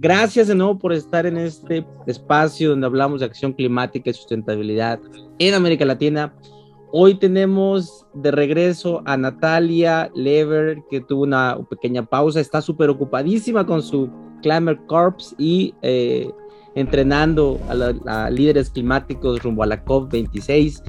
gracias de nuevo por estar en este espacio donde hablamos de acción climática y sustentabilidad en América Latina. Hoy tenemos de regreso a Natalia Lever, que tuvo una pequeña pausa, está súper ocupadísima con su Climate Corps y eh, entrenando a, a líderes climáticos rumbo a la COP26.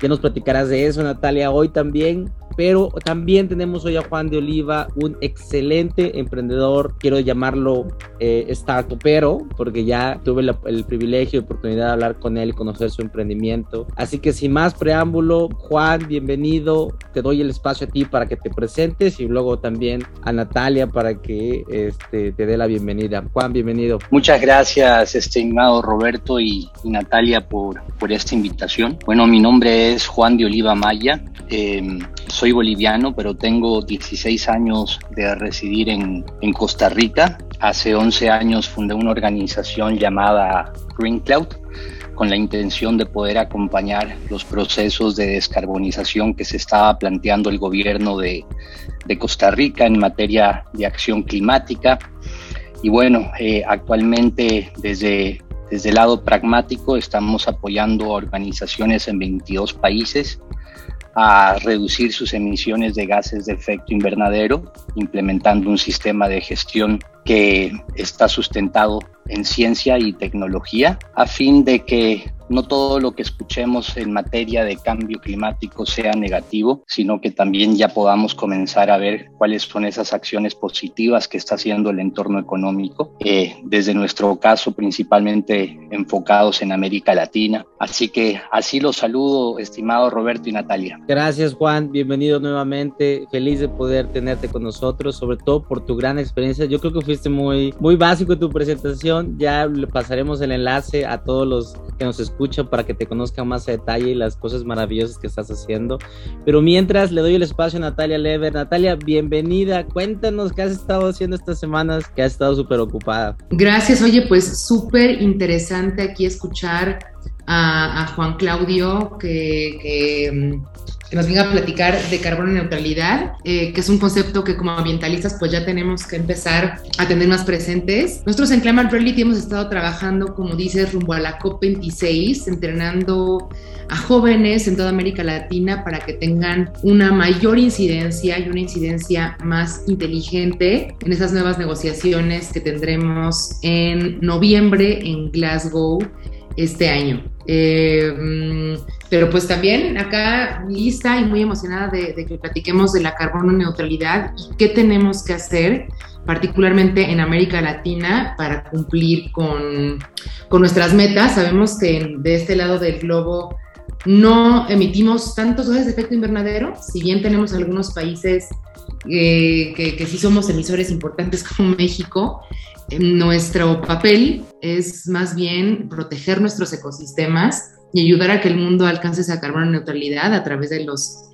Ya nos platicarás de eso, Natalia, hoy también pero también tenemos hoy a Juan de Oliva, un excelente emprendedor, quiero llamarlo eh, startupero, porque ya tuve el privilegio y oportunidad de hablar con él y conocer su emprendimiento. Así que sin más preámbulo, Juan, bienvenido, te doy el espacio a ti para que te presentes y luego también a Natalia para que este, te dé la bienvenida. Juan, bienvenido. Muchas gracias, estimado Roberto y, Natalia, por, por esta invitación. Bueno, mi nombre es Juan de Oliva Maya. Eh, soy boliviano, pero tengo 16 años de residir en, Costa Rica. Hace 11 años fundé una organización llamada Green Cloud con la intención de poder acompañar los procesos de descarbonización que se estaba planteando el gobierno de, Costa Rica en materia de acción climática. Y bueno, eh, actualmente desde, desde el lado pragmático estamos apoyando organizaciones en 22 países a reducir sus emisiones de gases de efecto invernadero, implementando un sistema de gestión que está sustentado en ciencia y tecnología, a fin de que no todo lo que escuchemos en materia de cambio climático sea negativo, sino que también ya podamos comenzar a ver cuáles son esas acciones positivas que está haciendo el entorno económico, eh, desde nuestro caso principalmente enfocados en América Latina. Así que así los saludo, estimado Roberto y Natalia. Gracias Juan, bienvenido nuevamente, feliz de poder tenerte con nosotros, sobre todo por tu gran experiencia. Yo creo que fuiste muy, muy básico tu presentación, ya le pasaremos el enlace a todos los que nos escuchan para que te conozcan más a detalle y las cosas maravillosas que estás haciendo. Pero mientras le doy el espacio a Natalia Lever. Natalia, bienvenida. Cuéntanos qué has estado haciendo estas semanas, que has estado súper ocupada. Gracias. Oye, pues súper interesante aquí escuchar a, Juan Claudio, que, que mm, que nos venga a platicar de carbono neutralidad, eh, que es un concepto que como ambientalistas pues ya tenemos que empezar a tener más presentes. Nosotros en Climate Reality hemos estado trabajando, como dices, rumbo a la COP26, entrenando a jóvenes en toda América Latina para que tengan una mayor incidencia y una incidencia más inteligente en esas nuevas negociaciones que tendremos en noviembre en Glasgow este año. Eh, mm, pero pues también acá lista y muy emocionada de, que platiquemos de la carbono neutralidad y qué tenemos que hacer, particularmente en América Latina, para cumplir con, con nuestras metas. Sabemos que de este lado del globo no emitimos tantos gases de efecto invernadero, si bien tenemos algunos países eh, que, que sí somos emisores importantes como México, nuestro papel es más bien proteger nuestros ecosistemas y ayudar a que el mundo alcance esa carbono neutralidad a través de los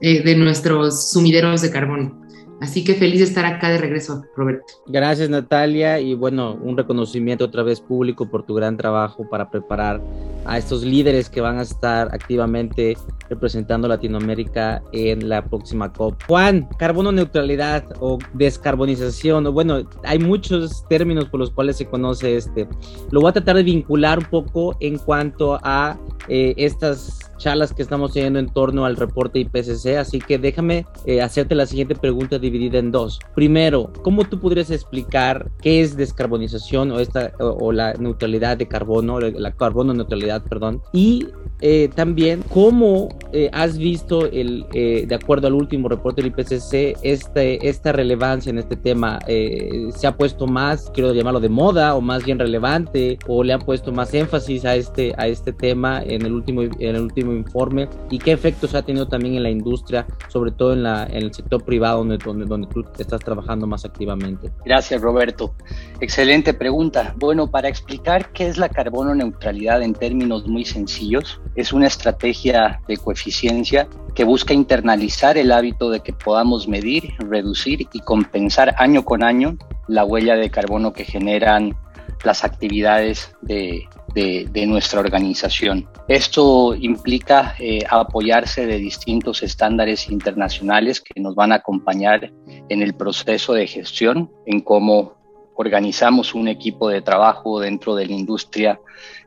eh, de nuestros sumideros de carbono. Así que feliz de estar acá de regreso, Roberto. Gracias, Natalia. Y bueno, un reconocimiento otra vez público por tu gran trabajo para preparar a estos líderes que van a estar activamente representando Latinoamérica en la próxima COP. Juan, carbono neutralidad o descarbonización, o bueno, hay muchos términos por los cuales se conoce este. Lo voy a tratar de vincular un poco en cuanto a eh, estas charlas que estamos teniendo en torno al reporte IPCC, así que déjame eh, hacerte la siguiente pregunta dividida en dos. Primero, ¿cómo tú podrías explicar qué es descarbonización o, esta, o, la neutralidad de carbono, la carbono neutralidad, perdón? Y eh, también, ¿cómo eh, has visto, el, de acuerdo al último reporte del IPCC, este, esta relevancia en este tema? ¿Se ha puesto más, quiero llamarlo de moda, o más bien relevante, o le han puesto más énfasis a este, a este tema en el último, en el último informe y qué efectos ha tenido también en la industria, sobre todo en, la, en el sector privado donde, donde, donde tú estás trabajando más activamente. Gracias, Roberto. Excelente pregunta. Bueno, para explicar qué es la carbono neutralidad en términos muy sencillos, es una estrategia de coeficiencia que busca internalizar el hábito de que podamos medir, reducir y compensar año con año la huella de carbono que generan las actividades de, de, nuestra organización. Esto implica eh, apoyarse de distintos estándares internacionales que nos van a acompañar en el proceso de gestión, en cómo organizamos un equipo de trabajo dentro de la industria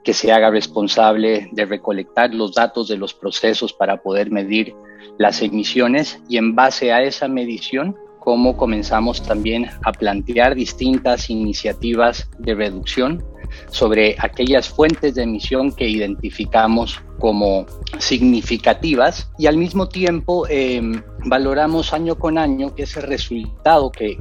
que se haga responsable de recolectar los datos de los procesos para poder medir las emisiones y en base a esa medición cómo comenzamos también a plantear distintas iniciativas de reducción sobre aquellas fuentes de emisión que identificamos como significativas y al mismo tiempo em, valoramos año con año que ese resultado que,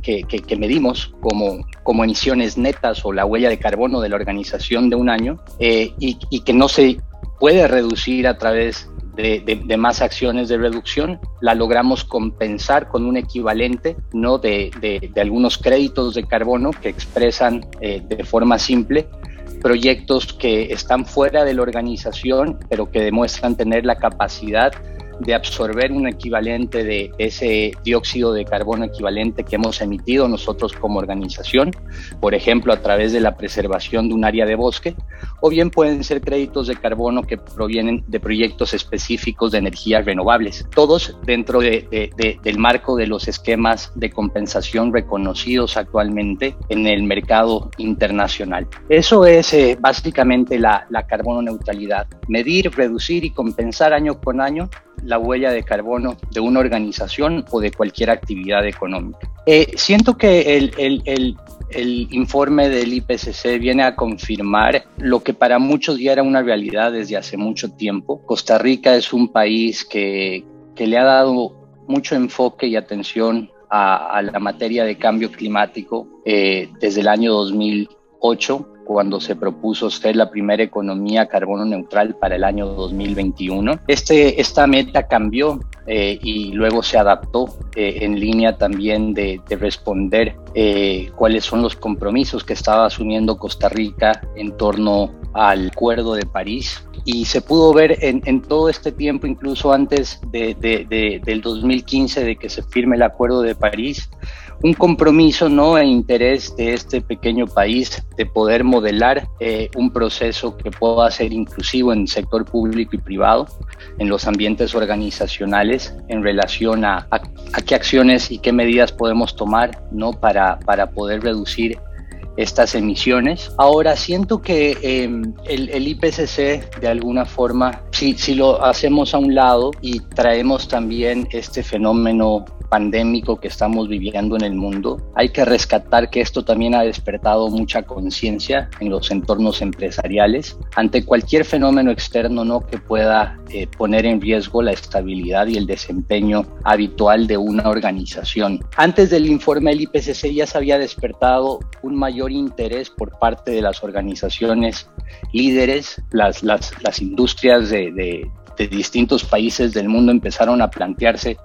medimos como, como emisiones netas o la huella de carbono de la organización de un año eh, y, y que no se puede reducir a través de, más acciones de reducción, la logramos compensar con un equivalente ¿no? de, algunos créditos de carbono que expresan eh, de forma simple proyectos que están fuera de la organización, pero que demuestran tener la capacidad de absorber un equivalente de ese dióxido de carbono equivalente que hemos emitido nosotros como organización, por ejemplo, a través de la preservación de un área de bosque, o bien pueden ser créditos de carbono que provienen de proyectos específicos de energías renovables, todos dentro del marco de los esquemas de compensación reconocidos actualmente en el mercado internacional. Eso es eh, básicamente la, la carbono neutralidad, medir, reducir y compensar año con año la huella de carbono de una organización o de cualquier actividad económica. Eh, siento que el, el, el, informe del IPCC viene a confirmar lo que para muchos ya era una realidad desde hace mucho tiempo. Costa Rica es un país que, que le ha dado mucho enfoque y atención a, a la materia de cambio climático eh, desde el año 2008 cuando se propuso ser la primera economía carbono neutral para el año 2021. Este, esta meta cambió eh, y luego se adaptó eh, en línea también de, responder eh, cuáles son los compromisos que estaba asumiendo Costa Rica en torno al Acuerdo de París. Y se pudo ver en, todo este tiempo, incluso antes de, del 2015, de que se firme el Acuerdo de París, un compromiso ¿no? e interés de este pequeño país de poder modelar eh, un proceso que pueda ser inclusivo en el sector público y privado, en los ambientes organizacionales, en relación a, a, qué acciones y qué medidas podemos tomar ¿no? para, para poder reducir estas emisiones. Ahora siento que em, el, IPCC de alguna forma, si, si lo hacemos a un lado y traemos también este fenómeno pandémico que estamos viviendo en el mundo, hay que rescatar que esto también ha despertado mucha conciencia en los entornos empresariales ante cualquier fenómeno externo ¿no? que pueda eh, poner en riesgo la estabilidad y el desempeño habitual de una organización. Antes del informe del IPCC ya se había despertado un mayor interés por parte de las organizaciones líderes, las, las, las industrias de, de de distintos países del mundo empezaron a plantearse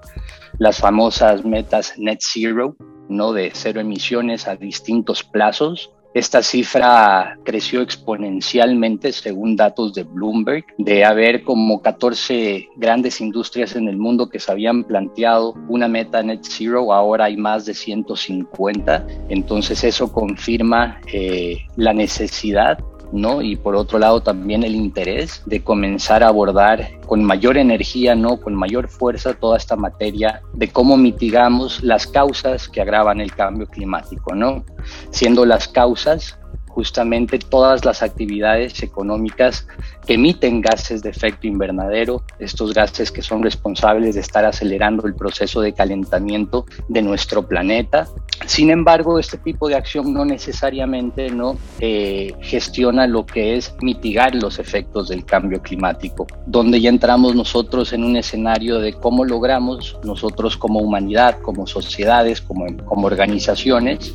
las famosas metas net zero, ¿no? De cero emisiones a distintos plazos. Esta cifra creció exponencialmente según datos de Bloomberg, de haber como 14 grandes industrias en el mundo que se habían planteado una meta net zero, ahora hay más de 150. Entonces eso confirma eh, la necesidad ¿no? Y por otro lado también el interés de comenzar a abordar con mayor energía, ¿no? Con mayor fuerza toda esta materia de cómo mitigamos las causas que agravan el cambio climático, ¿no? Siendo las causas justamente todas las actividades económicas que emiten gases de efecto invernadero, estos gases que son responsables de estar acelerando el proceso de calentamiento de nuestro planeta. Sin embargo, este tipo de acción no necesariamente no eh, gestiona lo que es mitigar los efectos del cambio climático, donde ya entramos nosotros en un escenario de cómo logramos nosotros como humanidad, como sociedades, como, como organizaciones,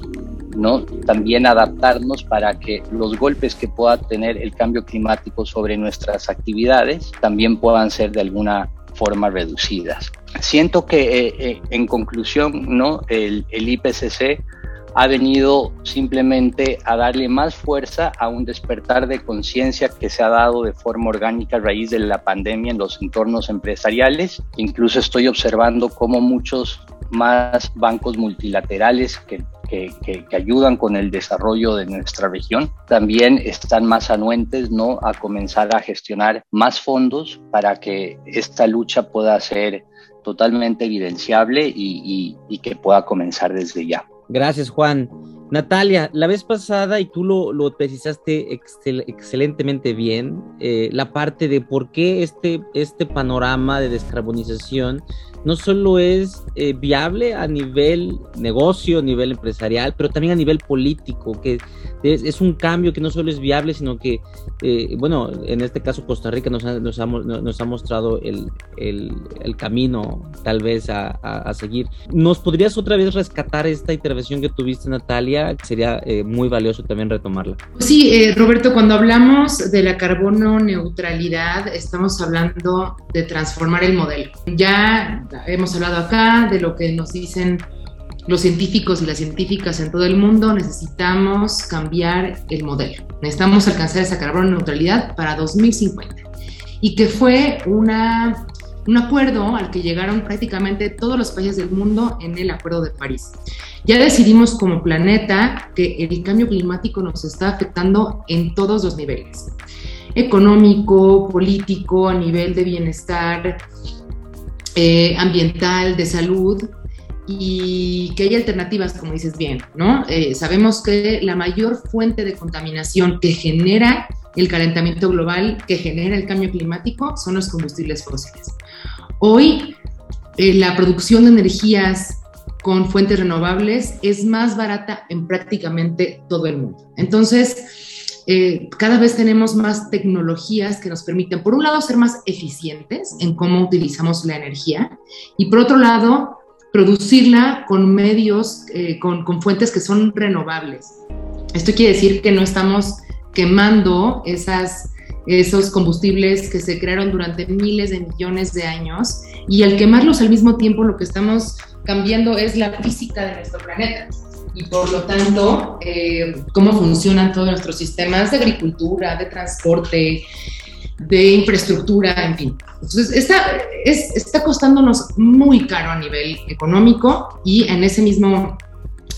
¿no? También adaptarnos para que los golpes que pueda tener el cambio climático sobre nuestras actividades también puedan ser de alguna forma reducidas. Siento que eh, eh, en conclusión, ¿no? El, el IPCC ha venido simplemente a darle más fuerza a un despertar de conciencia que se ha dado de forma orgánica a raíz de la pandemia en los entornos empresariales. Incluso estoy observando cómo muchos más bancos multilaterales que que, ayudan con el desarrollo de nuestra región. También están más anuentes ¿no? a comenzar a gestionar más fondos para que esta lucha pueda ser totalmente evidenciable y, que pueda comenzar desde ya. Gracias, Juan. Natalia, la vez pasada, y tú lo, lo precisaste excelentemente bien, eh, la parte de por qué este, este panorama de descarbonización no solo es eh, viable a nivel negocio, a nivel empresarial, pero también a nivel político, que es, un cambio que no solo es viable, sino que, eh, bueno, en este caso Costa Rica nos ha, nos ha, mostrado el, camino tal vez a, seguir. ¿Nos podrías otra vez rescatar esta intervención que tuviste, Natalia? Sería eh, muy valioso también retomarla. Sí, Roberto, cuando hablamos de la carbono neutralidad, estamos hablando de transformar el modelo. Ya hemos hablado acá de lo que nos dicen los científicos y las científicas en todo el mundo, necesitamos cambiar el modelo. Necesitamos alcanzar esa carbono neutralidad para 2050. Y que fue una, un acuerdo al que llegaron prácticamente todos los países del mundo en el Acuerdo de París. Ya decidimos como planeta que el cambio climático nos está afectando en todos los niveles. Económico, político, a nivel de bienestar, eh, ambiental, de salud, y que hay alternativas, como dices bien, ¿no? Eh, sabemos que la mayor fuente de contaminación que genera el calentamiento global, que genera el cambio climático, son los combustibles fósiles. Hoy, eh, la producción de energías con fuentes renovables es más barata en prácticamente todo el mundo. Entonces, eh, cada vez tenemos más tecnologías que nos permiten, por un lado, ser más eficientes en cómo utilizamos la energía y por otro lado, producirla con medios, eh, con, con, fuentes que son renovables. Esto quiere decir que no estamos quemando esas, esos combustibles que se crearon durante miles de millones de años y al quemarlos al mismo tiempo lo que estamos cambiando es la física de nuestro planeta y por lo tanto eh, cómo funcionan todos nuestros sistemas de agricultura, de transporte, de infraestructura, en fin. Entonces, está, es, está costándonos muy caro a nivel económico y en ese mismo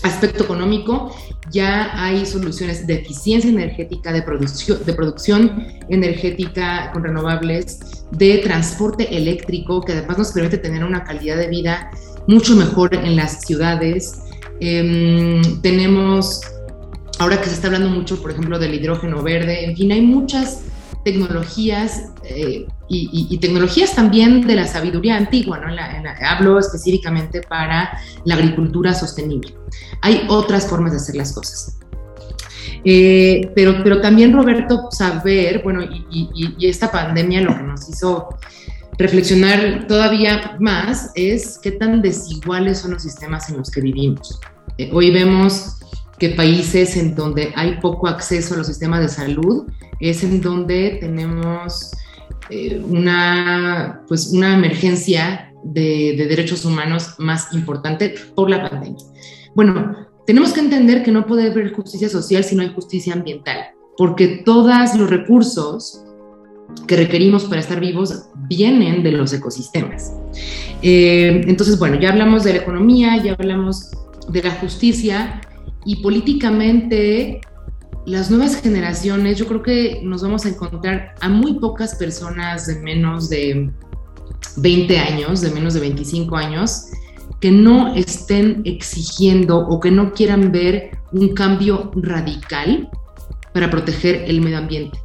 aspecto económico ya hay soluciones de eficiencia energética, de producción, de producción energética con renovables, de transporte eléctrico, que además nos permite tener una calidad de vida mucho mejor en las ciudades, Em, tenemos, ahora que se está hablando mucho, por ejemplo, del hidrógeno verde, en fin, hay muchas tecnologías eh, y, tecnologías también de la sabiduría antigua, ¿no? hablo específicamente para la agricultura sostenible. Hay otras formas de hacer las cosas. Eh, pero, pero también, Roberto, saber, bueno, y, y, esta pandemia lo que nos hizo reflexionar todavía más es qué tan desiguales son los sistemas en los que vivimos. Eh, hoy vemos que países en donde hay poco acceso a los sistemas de salud es en donde tenemos eh, una, pues una emergencia de, de derechos humanos más importante por la pandemia. Bueno, tenemos que entender que no puede haber justicia social si no hay justicia ambiental, porque todos los recursos que requerimos para estar vivos vienen de los ecosistemas. Eh, entonces, bueno, ya hablamos de la economía, ya hablamos de la justicia y políticamente las nuevas generaciones, yo creo que nos vamos a encontrar a muy pocas personas de menos de 20 años, de menos de 25 años, que no estén exigiendo o que no quieran ver un cambio radical para proteger el medio ambiente.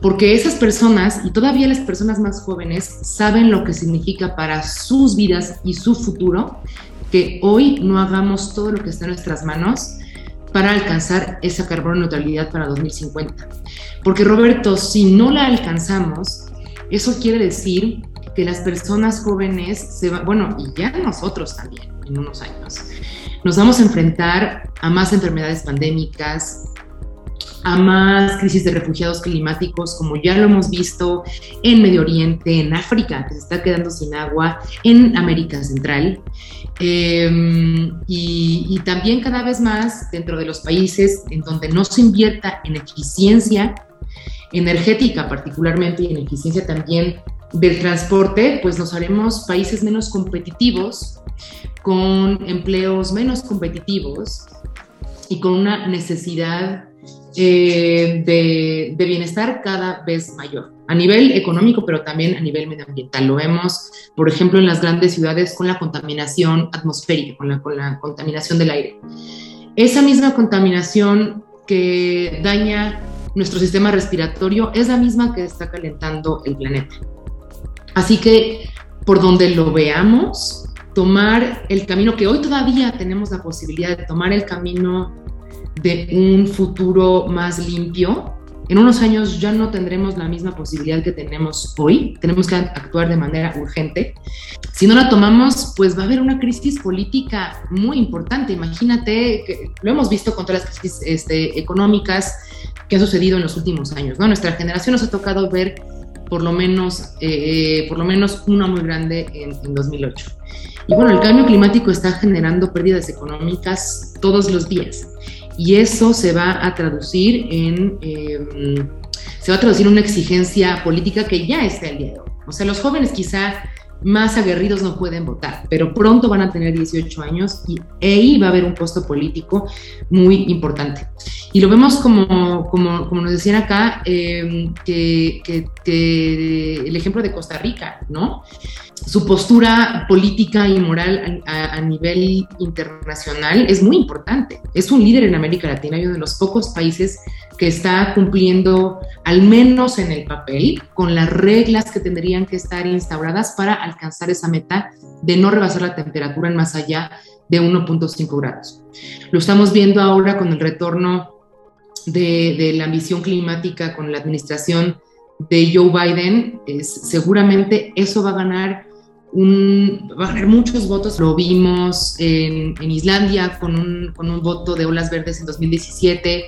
Porque esas personas y todavía las personas más jóvenes saben lo que significa para sus vidas y su futuro que hoy no hagamos todo lo que está en nuestras manos para alcanzar esa carbono neutralidad para 2050. Porque Roberto, si no la alcanzamos, eso quiere decir que las personas jóvenes se van, bueno, y ya nosotros también en unos años, nos vamos a enfrentar a más enfermedades pandémicas, a más crisis de refugiados climáticos, como ya lo hemos visto en Medio Oriente, en África, que se está quedando sin agua, en América Central. Em, y, y, también cada vez más dentro de los países en donde no se invierta en eficiencia energética particularmente y en eficiencia también del transporte, pues nos haremos países menos competitivos, con empleos menos competitivos y con una necesidad eh, de, bienestar cada vez mayor, a nivel económico, pero también a nivel medioambiental. Lo vemos, por ejemplo, en las grandes ciudades con la contaminación atmosférica, con la, con la contaminación del aire. Esa misma contaminación que daña nuestro sistema respiratorio es la misma que está calentando el planeta. Así que por donde lo veamos, tomar el camino que hoy todavía tenemos la posibilidad de tomar el camino de un futuro más limpio, en unos años ya no tendremos la misma posibilidad que tenemos hoy. Tenemos que actuar de manera urgente. Si no la tomamos, pues va a haber una crisis política muy importante. Imagínate, que lo hemos visto con todas las crisis este, económicas que han sucedido en los últimos años. ¿no? Nuestra generación nos ha tocado ver por lo menos, eh, por lo menos una muy grande en, en 2008. Y bueno, el cambio climático está generando pérdidas económicas todos los días y eso se va a traducir en em, se va a traducir una exigencia política que ya está el día de. O sea, los jóvenes quizá más aguerridos no pueden votar, pero pronto van a tener 18 años y ahí va a haber un puesto político muy importante. Y lo vemos como, como, como nos decían acá, em, que, que, el ejemplo de Costa Rica, ¿no? Su postura política y moral a, nivel internacional es muy importante. Es un líder en América Latina y uno de los pocos países que está cumpliendo, al menos en el papel, con las reglas que tendrían que estar instauradas para alcanzar esa meta de no rebasar la temperatura en más allá de 1.5 grados. Lo estamos viendo ahora con el retorno de, de, la ambición climática con la administración de Joe Biden. Es, seguramente eso va a ganar un, va a ganar muchos votos. Lo vimos en, Islandia con un, voto de olas verdes en 2017.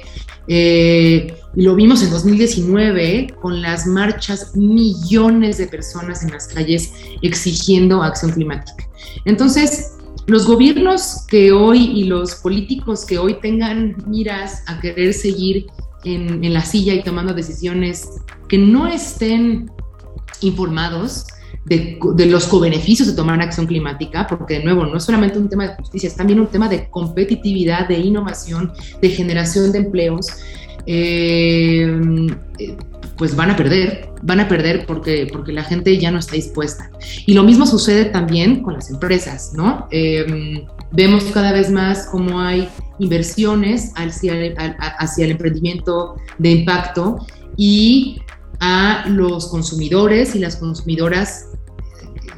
Eh, y lo vimos en 2019 con las marchas, millones de personas en las calles exigiendo acción climática. Entonces, los gobiernos que hoy y los políticos que hoy tengan miras a querer seguir en la silla y tomando decisiones que no estén informados, de, los cobeneficios de tomar acción climática, porque de nuevo no es solamente un tema de justicia, es también un tema de competitividad, de innovación, de generación de empleos, eh, pues van a perder, van a perder porque, porque la gente ya no está dispuesta. Y lo mismo sucede también con las empresas, ¿no? Eh, vemos cada vez más cómo hay inversiones hacia el emprendimiento de impacto y a los consumidores y las consumidoras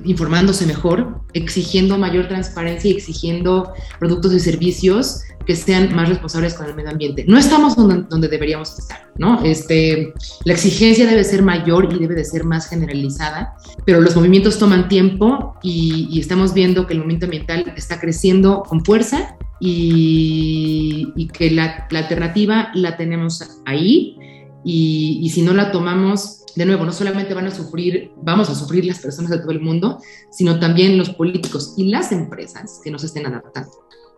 informándose mejor, exigiendo mayor transparencia y exigiendo productos y servicios que sean más responsables con el medio ambiente. No estamos donde, deberíamos estar, ¿no? Este, la exigencia debe ser mayor y debe de ser más generalizada, pero los movimientos toman tiempo y, estamos viendo que el movimiento ambiental está creciendo con fuerza y, que la, alternativa la tenemos ahí y, y si no la tomamos, de nuevo, no solamente van a sufrir, vamos a sufrir las personas de todo el mundo, sino también los políticos y las empresas que nos estén adaptando.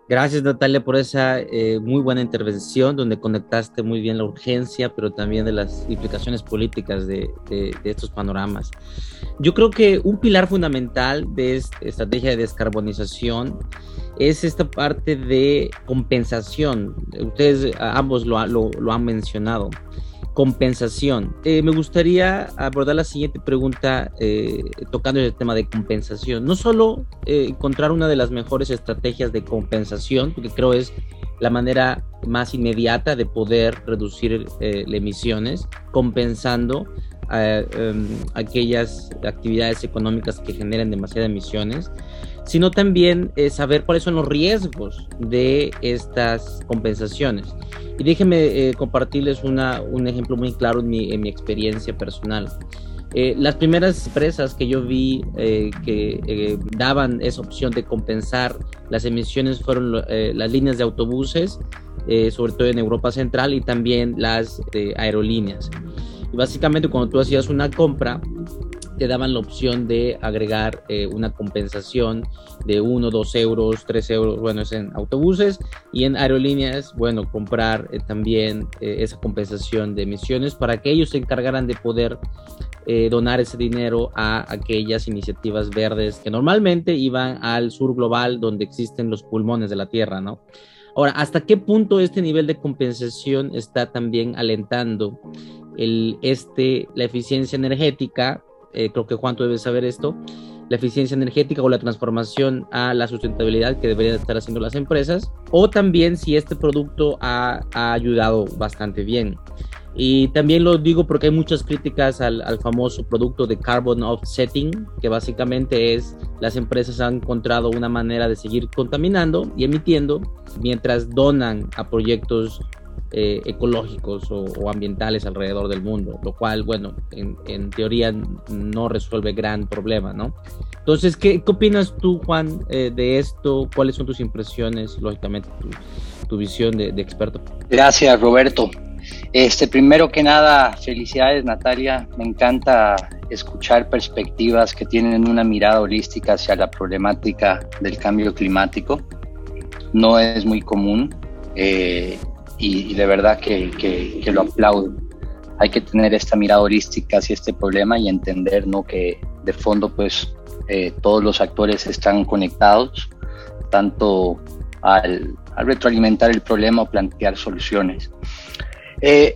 Gracias Natalia por esa eh, muy buena intervención donde conectaste muy bien la urgencia, pero también de las implicaciones políticas de, de, de estos panoramas. Yo creo que un pilar fundamental de esta estrategia de descarbonización es esta parte de compensación. Ustedes ambos lo, lo, lo han mencionado compensación. Eh, me gustaría abordar la siguiente pregunta eh, tocando el tema de compensación. No solo eh, encontrar una de las mejores estrategias de compensación, porque creo es la manera más inmediata de poder reducir las emisiones, compensando um, aquellas actividades económicas que generen demasiadas emisiones, sino también saber cuáles son los riesgos de estas compensaciones. Y déjenme eh, compartirles una, un ejemplo muy claro en mi, en mi experiencia personal. Eh, las primeras empresas que yo vi eh, que eh, daban esa opción de compensar las emisiones fueron eh, las líneas de autobuses, sobre todo en Europa Central, y también las aerolíneas. Y básicamente cuando tú hacías una compra, te daban la opción de agregar eh, una compensación de 1, 2 euros, 3 euros, bueno, es en autobuses y en aerolíneas, bueno, comprar eh, también eh, esa compensación de emisiones para que ellos se encargaran de poder donar ese dinero a aquellas iniciativas verdes que normalmente iban al sur global donde existen los pulmones de la Tierra, ¿no? Ahora, ¿hasta qué punto este nivel de compensación está también alentando el, este, la eficiencia energética eh, creo que Juan tú debes saber esto, la eficiencia energética o la transformación a la sustentabilidad que deberían estar haciendo las empresas, o también si este producto ha, ha ayudado bastante bien. Y también lo digo porque hay muchas críticas al, al, famoso producto de carbon offsetting, que básicamente es las empresas han encontrado una manera de seguir contaminando y emitiendo mientras donan a proyectos eh, ecológicos o, ambientales alrededor del mundo, lo cual, bueno, en, teoría no resuelve gran problema, ¿no? Entonces, ¿qué, qué opinas tú, Juan, eh, de esto? ¿Cuáles son tus impresiones, lógicamente, tu, visión de, de experto? Gracias, Roberto. Este, primero que nada, felicidades Natalia, me encanta escuchar perspectivas que tienen una mirada holística hacia la problemática del cambio climático. No es muy común eh, y, de verdad que, que, lo aplaudo. Hay que tener esta mirada holística hacia este problema y entender ¿no? que de fondo pues eh, todos los actores están conectados, tanto al, al retroalimentar el problema o plantear soluciones. Eh,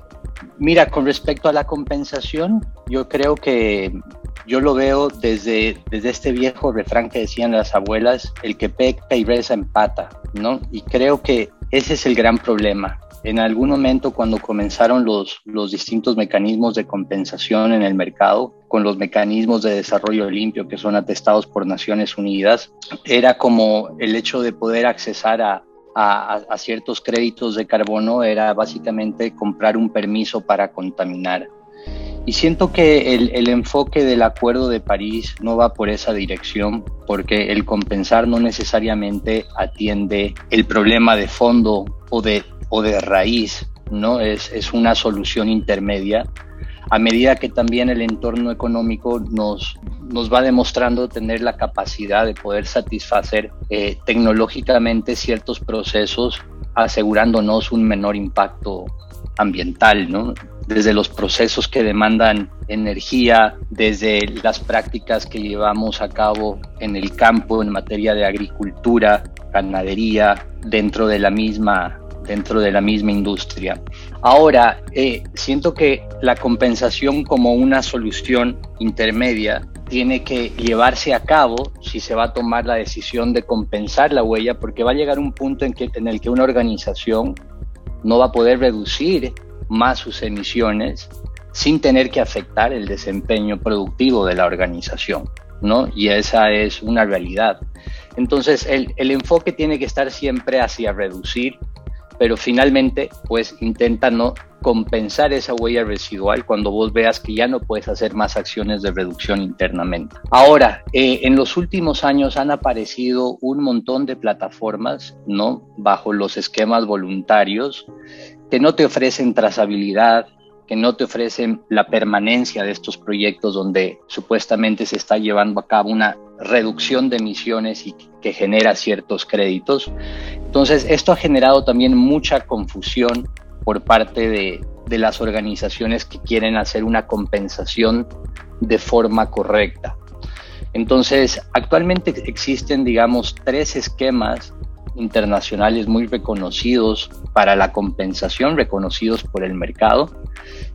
mira, con respecto a la compensación, yo creo que yo lo veo desde, desde este viejo refrán que decían las abuelas, el que peca y reza empata, ¿no? Y creo que ese es el gran problema. En algún momento cuando comenzaron los, distintos mecanismos de compensación en el mercado, con los mecanismos de desarrollo limpio que son atestados por Naciones Unidas, era como el hecho de poder accesar a, ciertos créditos de carbono era básicamente comprar un permiso para contaminar. Y siento que el, enfoque del Acuerdo de París no va por esa dirección, porque el compensar no necesariamente atiende el problema de fondo o de, o de raíz, ¿no? Es, es una solución intermedia a medida que también el entorno económico nos, nos va demostrando tener la capacidad de poder satisfacer eh, tecnológicamente ciertos procesos, asegurándonos un menor impacto ambiental, ¿no? Desde los procesos que demandan energía, desde las prácticas que llevamos a cabo en el campo en materia de agricultura, ganadería, dentro de la misma dentro de la misma industria. Ahora, eh, siento que la compensación como una solución intermedia tiene que llevarse a cabo si se va a tomar la decisión de compensar la huella, porque va a llegar un punto en, que, en el que una organización no va a poder reducir más sus emisiones sin tener que afectar el desempeño productivo de la organización, ¿no? Y esa es una realidad. Entonces, el, el enfoque tiene que estar siempre hacia reducir pero finalmente pues intenta no compensar esa huella residual cuando vos veas que ya no puedes hacer más acciones de reducción internamente. Ahora, eh, en los últimos años han aparecido un montón de plataformas, ¿no? Bajo los esquemas voluntarios que no te ofrecen trazabilidad, que no te ofrecen la permanencia de estos proyectos donde supuestamente se está llevando a cabo una reducción de emisiones y que genera ciertos créditos. Entonces, esto ha generado también mucha confusión por parte de, las organizaciones que quieren hacer una compensación de forma correcta. Entonces, actualmente existen, digamos, tres esquemas internacionales muy reconocidos para la compensación, reconocidos por el mercado.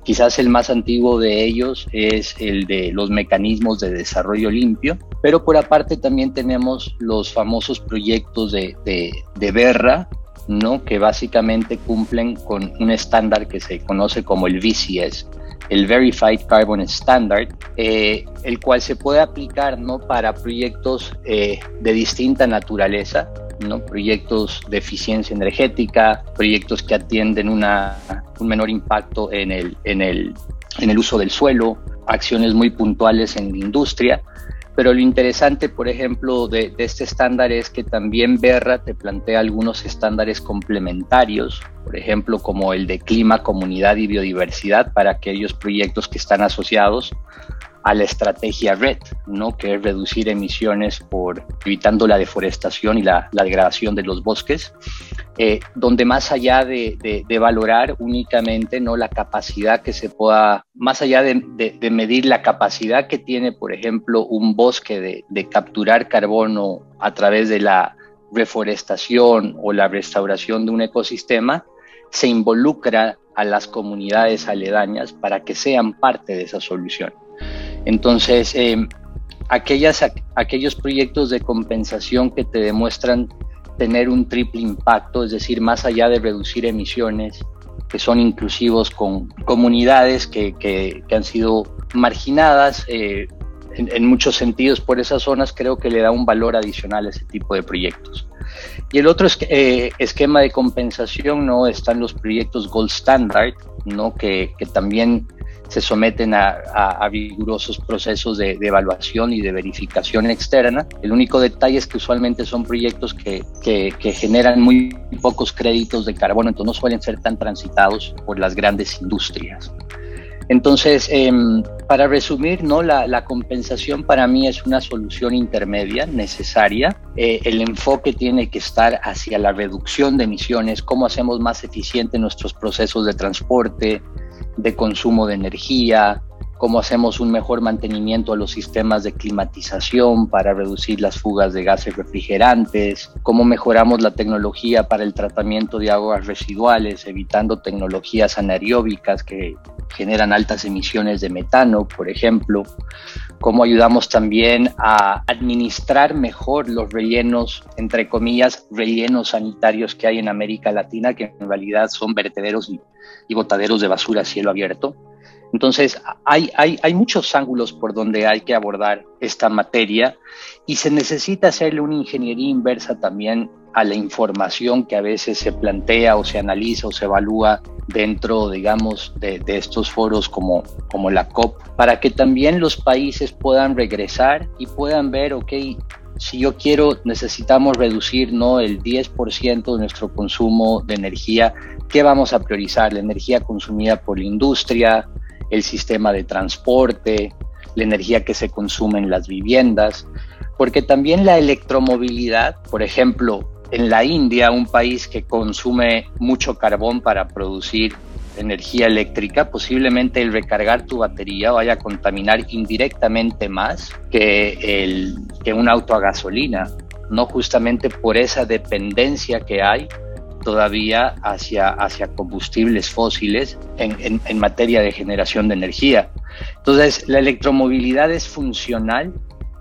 Quizás el más antiguo de ellos es el de los mecanismos de desarrollo limpio, pero por aparte también tenemos los famosos proyectos de, de, de Berra, ¿no? que básicamente cumplen con un estándar que se conoce como el VCS, el Verified Carbon Standard, eh, el cual se puede aplicar ¿no? para proyectos eh, de distinta naturaleza, ¿no? proyectos de eficiencia energética, proyectos que atienden una, un menor impacto en el, en, el, en el uso del suelo, acciones muy puntuales en la industria. Pero lo interesante, por ejemplo, de, este estándar es que también Berra te plantea algunos estándares complementarios, por ejemplo, como el de clima, comunidad y biodiversidad para aquellos proyectos que están asociados a la estrategia RED, ¿no? que es reducir emisiones por evitando la deforestación y la, la degradación de los bosques, eh, donde más allá de, de, de, valorar únicamente no la capacidad que se pueda, más allá de, de medir la capacidad que tiene, por ejemplo, un bosque de capturar carbono a través de la reforestación o la restauración de un ecosistema, se involucra a las comunidades aledañas para que sean parte de esa solución. Entonces, eh, aquellos proyectos de compensación que te demuestran tener un triple impacto, es decir, más allá de reducir emisiones, que son inclusivos con comunidades que, que, han sido marginadas eh, en, muchos sentidos por esas zonas, creo que le da un valor adicional a ese tipo de proyectos. Y el otro es, eh, esquema de compensación, ¿no? Están los proyectos Gold Standard, ¿no? Que, que también se someten a, rigurosos procesos de, evaluación y de verificación externa. El único detalle es que usualmente son proyectos que, generan muy pocos créditos de carbono, entonces no suelen ser tan transitados por las grandes industrias. Entonces, em, para resumir, ¿no? La, compensación para mí es una solución intermedia necesaria. Eh, el enfoque tiene que estar hacia la reducción de emisiones, cómo hacemos más eficientes nuestros procesos de transporte, de consumo de energía, cómo hacemos un mejor mantenimiento a los sistemas de climatización para reducir las fugas de gases refrigerantes, cómo mejoramos la tecnología para el tratamiento de aguas residuales, evitando tecnologías anaeróbicas que generan altas emisiones de metano, por ejemplo, cómo ayudamos también a administrar mejor los rellenos, entre comillas, rellenos sanitarios que hay en América Latina, que en realidad son vertederos y, y botaderos de basura a cielo abierto entonces, hay, hay, hay, muchos ángulos por donde hay que abordar esta materia y se necesita hacerle una ingeniería inversa también a la información que a veces se plantea o se analiza o se evalúa dentro, digamos, de, estos foros como, como la COP, para que también los países puedan regresar y puedan ver, ok, si yo quiero, necesitamos reducir ¿no? el 10% de nuestro consumo de energía, ¿qué vamos a priorizar? La energía consumida por la industria, el sistema de transporte, la energía que se consume en las viviendas, porque también la electromovilidad, por ejemplo, en la India, un país que consume mucho carbón para producir energía eléctrica, posiblemente el recargar tu batería vaya a contaminar indirectamente más que, el, que un auto a gasolina, no justamente por esa dependencia que hay todavía hacia, hacia combustibles fósiles en, materia de generación de energía. Entonces, la electromovilidad es funcional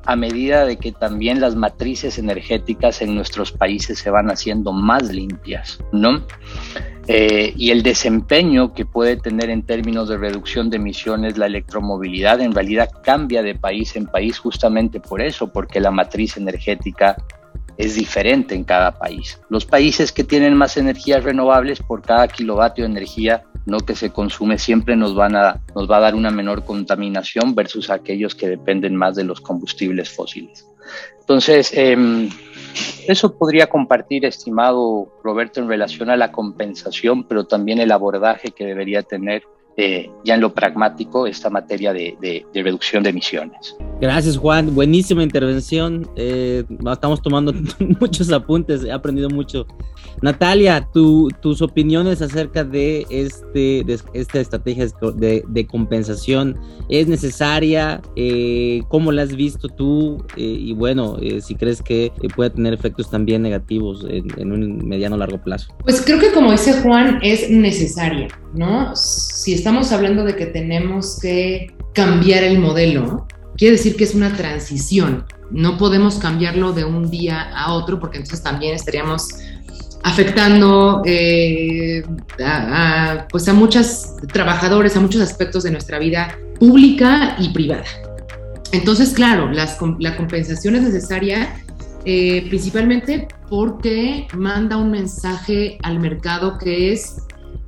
a medida de que también las matrices energéticas en nuestros países se van haciendo más limpias, ¿no? Eh, y el desempeño que puede tener en términos de reducción de emisiones la electromovilidad en realidad cambia de país en país justamente por eso, porque la matriz energética es diferente en cada país. Los países que tienen más energías renovables por cada kilovatio de energía no que se consume siempre nos van a nos va a dar una menor contaminación versus aquellos que dependen más de los combustibles fósiles. Entonces, em, eso podría compartir, estimado Roberto, en relación a la compensación, pero también el abordaje que debería tener eh, ya en lo pragmático esta materia de, reducción de emisiones. Gracias Juan, buenísima intervención. Eh, estamos tomando muchos apuntes, he aprendido mucho. Natalia, tus opiniones acerca de, este, esta estrategia de, compensación, ¿es necesaria? Eh, ¿Cómo la has visto tú? y bueno, si crees que puede tener efectos también negativos en, en un mediano o largo plazo. Pues creo que como dice Juan, es necesaria, ¿no? Si estamos hablando de que tenemos que cambiar el modelo, quiere decir que es una transición. No podemos cambiarlo de un día a otro porque entonces también estaríamos afectando eh, a, pues a muchos trabajadores, a muchos aspectos de nuestra vida pública y privada. Entonces, claro, la compensación es necesaria eh, principalmente porque manda un mensaje al mercado que es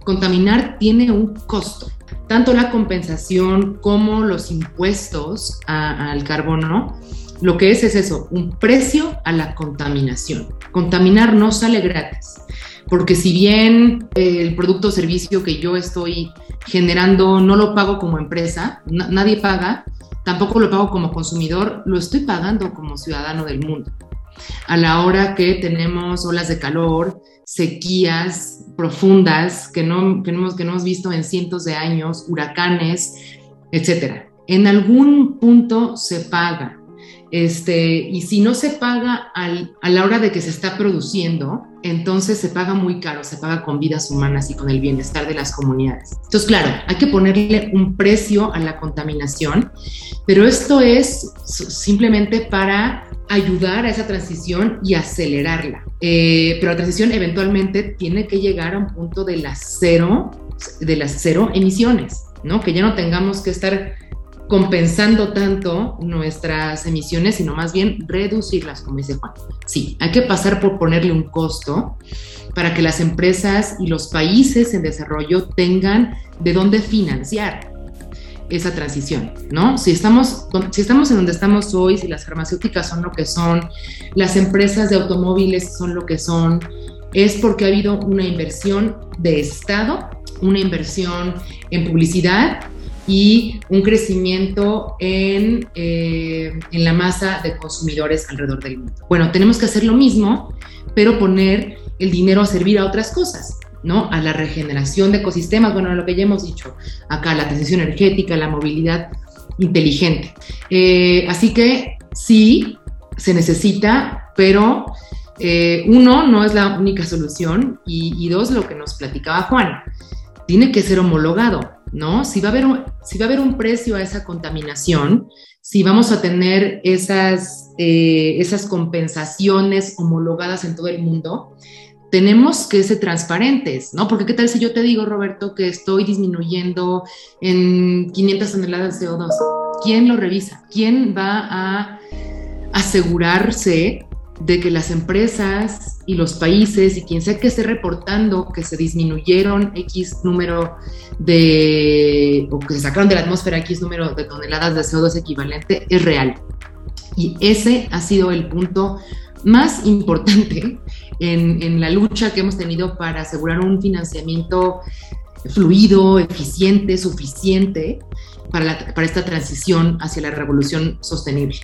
contaminar tiene un costo. Tanto la compensación como los impuestos al carbono, lo que es es eso, un precio a la contaminación. Contaminar no sale gratis, porque si bien el producto o servicio que yo estoy generando no lo pago como empresa, nadie paga, tampoco lo pago como consumidor, lo estoy pagando como ciudadano del mundo. A la hora que tenemos olas de calor, sequías profundas que no, hemos, que no hemos visto en cientos de años, huracanes, etc. En algún punto se paga. Este, y si no se paga a la hora de que se está produciendo, entonces se paga muy caro, se paga con vidas humanas y con el bienestar de las comunidades. Entonces, claro, hay que ponerle un precio a la contaminación, pero esto es simplemente para ayudar a esa transición y acelerarla. Eh, pero la transición eventualmente tiene que llegar a un punto de las cero, de las cero emisiones, ¿no? Que ya no tengamos que estar compensando tanto nuestras emisiones, sino más bien reducirlas, como dice Juan. Sí, hay que pasar por ponerle un costo para que las empresas y los países en desarrollo tengan de dónde financiar esa transición, ¿no? Si estamos, si estamos en donde estamos hoy, si las farmacéuticas son lo que son, las empresas de automóviles son lo que son, es porque ha habido una inversión de Estado, una inversión en publicidad y un crecimiento en, eh, en la masa de consumidores alrededor del mundo. Bueno, tenemos que hacer lo mismo, pero poner el dinero a servir a otras cosas. ¿no? A la regeneración de ecosistemas, bueno, lo que ya hemos dicho acá, la transición energética, la movilidad inteligente. Eh, así que sí, se necesita, pero eh, uno, no es la única solución y, dos, lo que nos platicaba Juan, tiene que ser homologado. ¿No? Si va a haber un, si va a haber un precio a esa contaminación, si vamos a tener esas, eh, esas compensaciones homologadas en todo el mundo, tenemos que ser transparentes, ¿no? Porque qué tal si yo te digo, Roberto, que estoy disminuyendo en 500 toneladas de CO2? ¿Quién lo revisa? ¿Quién va a asegurarse de que las empresas y los países y quien sea que esté reportando que se disminuyeron X número de, o que se sacaron de la atmósfera X número de toneladas de CO2 equivalente, es real. Y ese ha sido el punto más importante en, en la lucha que hemos tenido para asegurar un financiamiento fluido, eficiente, suficiente para, para, esta transición hacia la revolución sostenible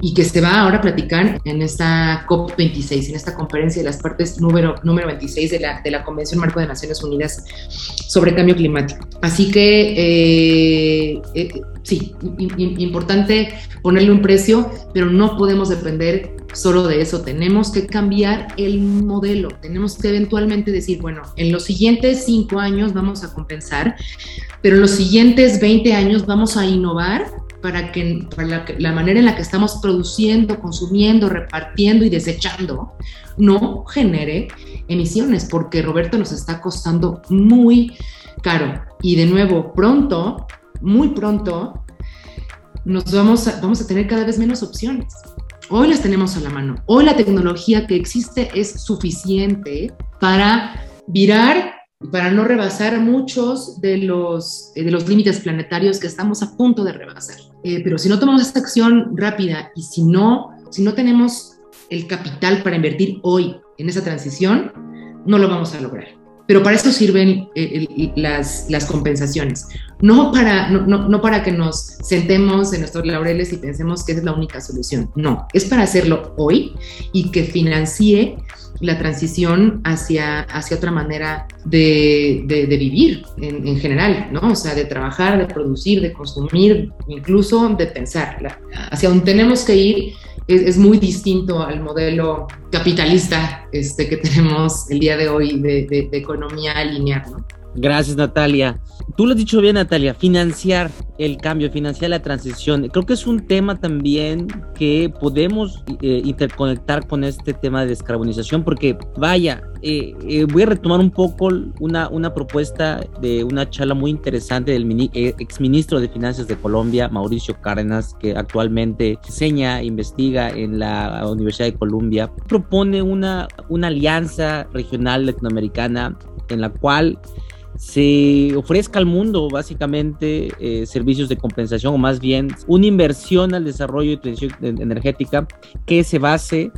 y que se va ahora a platicar en esta COP26, en esta conferencia de las partes número, número 26 de la, de la Convención Marco de Naciones Unidas sobre Cambio Climático. Así que eh, eh, sí, importante ponerle un precio, pero no podemos depender solo de eso. Tenemos que cambiar el modelo. Tenemos que eventualmente decir, bueno, en los siguientes cinco años vamos a compensar, pero en los siguientes 20 años vamos a innovar para que para la, manera en la que estamos produciendo, consumiendo, repartiendo y desechando no genere emisiones, porque Roberto nos está costando muy caro. Y de nuevo, pronto, muy pronto, nos vamos a, vamos a tener cada vez menos opciones. Hoy las tenemos a la mano. Hoy la tecnología que existe es suficiente para virar para no rebasar muchos de los, eh, de los límites planetarios que estamos a punto de rebasar. Eh, pero si no tomamos esta acción rápida y si no, si no tenemos el capital para invertir hoy en esa transición, no lo vamos a lograr. Pero para eso sirven eh, las, las, compensaciones, no para, no, no, para que nos sentemos en nuestros laureles y pensemos que es la única solución, no, es para hacerlo hoy y que financie la transición hacia, hacia otra manera de, de, vivir en, en, general, ¿no? O sea, de trabajar, de producir, de consumir, incluso de pensar. hacia donde tenemos que ir es, muy distinto al modelo capitalista este, que tenemos el día de hoy de, de economía lineal, ¿no? Gracias, Natalia. Tú lo has dicho bien, Natalia, financiar el cambio, financiar la transición. Creo que es un tema también que podemos eh, interconectar con este tema de descarbonización, porque vaya, eh, eh, voy a retomar un poco una, una propuesta de una charla muy interesante del mini, exministro de Finanzas de Colombia, Mauricio Cárdenas, que actualmente enseña, investiga en la Universidad de Columbia. Propone una, una alianza regional latinoamericana en la cual se ofrezca al mundo básicamente eh, servicios de compensación o más bien una inversión al desarrollo y transición energética que se base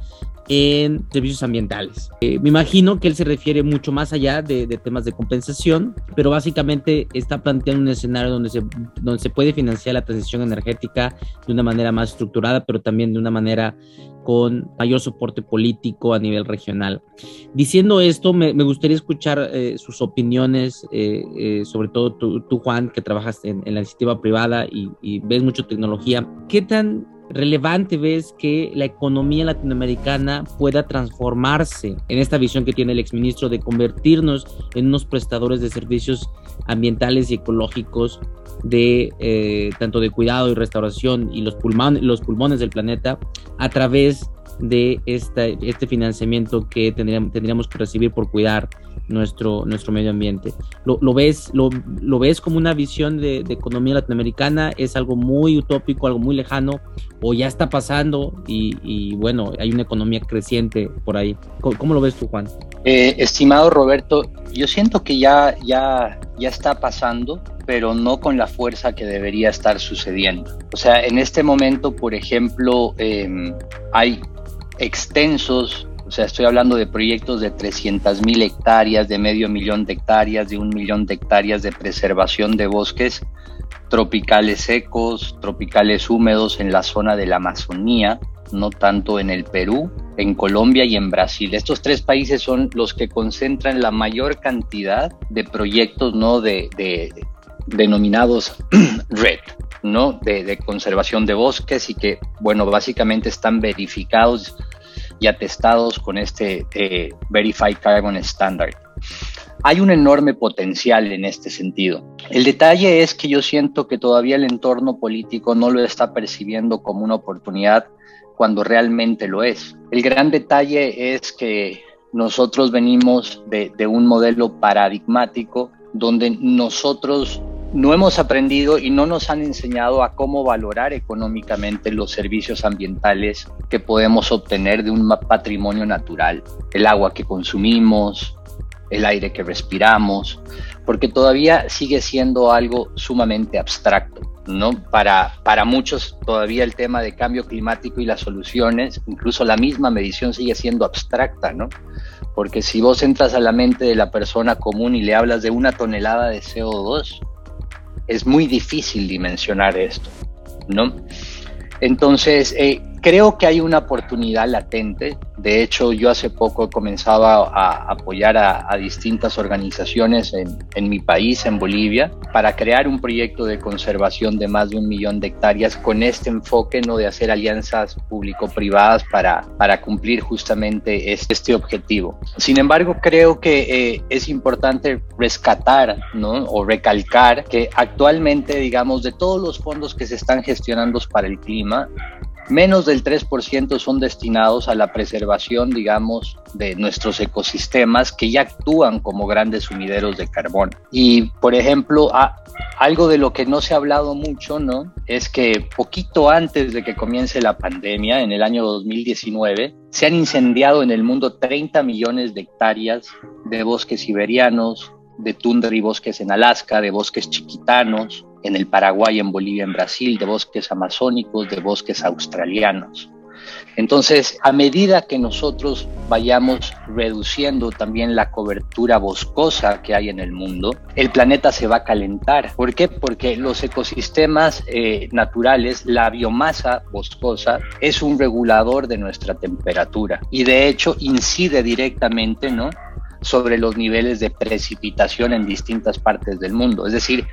en servicios ambientales. Eh, me imagino que él se refiere mucho más allá de, temas de compensación, pero básicamente está planteando un escenario donde se, donde se puede financiar la transición energética de una manera más estructurada, pero también de una manera con mayor soporte político a nivel regional. Diciendo esto, me, gustaría escuchar eh, sus opiniones, eh, sobre todo tú, Juan, que trabajas en, la iniciativa privada y, y ves mucho tecnología. ¿Qué tan relevante ves que la economía latinoamericana pueda transformarse en esta visión que tiene el exministro de convertirnos en unos prestadores de servicios ambientales y ecológicos de eh, tanto de cuidado y restauración y los, los pulmones del planeta a través de esta, este financiamiento que tendríamos, tendríamos que recibir por cuidar nuestro, nuestro medio ambiente. ¿Lo, lo ves, lo, lo, ves como una visión de, de, economía latinoamericana? ¿Es algo muy utópico, algo muy lejano? ¿O ya está pasando y, y bueno, hay una economía creciente por ahí? ¿Cómo, cómo lo ves tú, Juan? Eh, estimado Roberto, yo siento que ya, ya, ya está pasando pero no con la fuerza que debería estar sucediendo. O sea, en este momento, por ejemplo, eh, hay extensos o sea, estoy hablando de proyectos de 300 mil hectáreas, de medio millón de hectáreas, de un millón de hectáreas de preservación de bosques tropicales secos, tropicales húmedos en la zona de la Amazonía, no tanto en el Perú, en Colombia y en Brasil. Estos tres países son los que concentran la mayor cantidad de proyectos no de, de denominados RED, ¿no? De, de, conservación de bosques y que, bueno, básicamente están verificados y atestados con este eh, Verified Carbon Standard. Hay un enorme potencial en este sentido. El detalle es que yo siento que todavía el entorno político no lo está percibiendo como una oportunidad cuando realmente lo es. El gran detalle es que nosotros venimos de, de un modelo paradigmático donde nosotros no hemos aprendido y no nos han enseñado a cómo valorar económicamente los servicios ambientales que podemos obtener de un patrimonio natural, el agua que consumimos, el aire que respiramos, porque todavía sigue siendo algo sumamente abstracto, ¿no? Para, para muchos todavía el tema de cambio climático y las soluciones, incluso la misma medición sigue siendo abstracta, ¿no? Porque si vos entras a la mente de la persona común y le hablas de una tonelada de CO2, es muy difícil dimensionar esto, ¿no? Entonces, eh, creo que hay una oportunidad latente. De hecho, yo hace poco comenzaba a apoyar a, a distintas organizaciones en, mi país, en Bolivia, para crear un proyecto de conservación de más de un millón de hectáreas con este enfoque ¿no? de hacer alianzas público-privadas para, cumplir justamente este, este objetivo. Sin embargo, creo que eh, es importante rescatar o recalcar que actualmente, digamos, de todos los fondos que se están gestionando para el clima, menos del 3% son destinados a la preservación, digamos, de nuestros ecosistemas que ya actúan como grandes sumideros de carbón. Y, por ejemplo, algo de lo que no se ha hablado mucho, ¿no? Es que poquito antes de que comience la pandemia, en el año 2019, se han incendiado en el mundo 30 millones de hectáreas de bosques siberianos, de tundra y bosques en Alaska, de bosques chiquitanos, en el Paraguay, en Bolivia, en Brasil, de bosques amazónicos, de bosques australianos. Entonces, a medida que nosotros vayamos reduciendo también la cobertura boscosa que hay en el mundo, el planeta se va a calentar. ¿Por qué? Porque los ecosistemas eh, naturales, la biomasa boscosa, es un regulador de nuestra temperatura y de hecho incide directamente, ¿no? Sobre los niveles de precipitación en distintas partes del mundo. Es decir,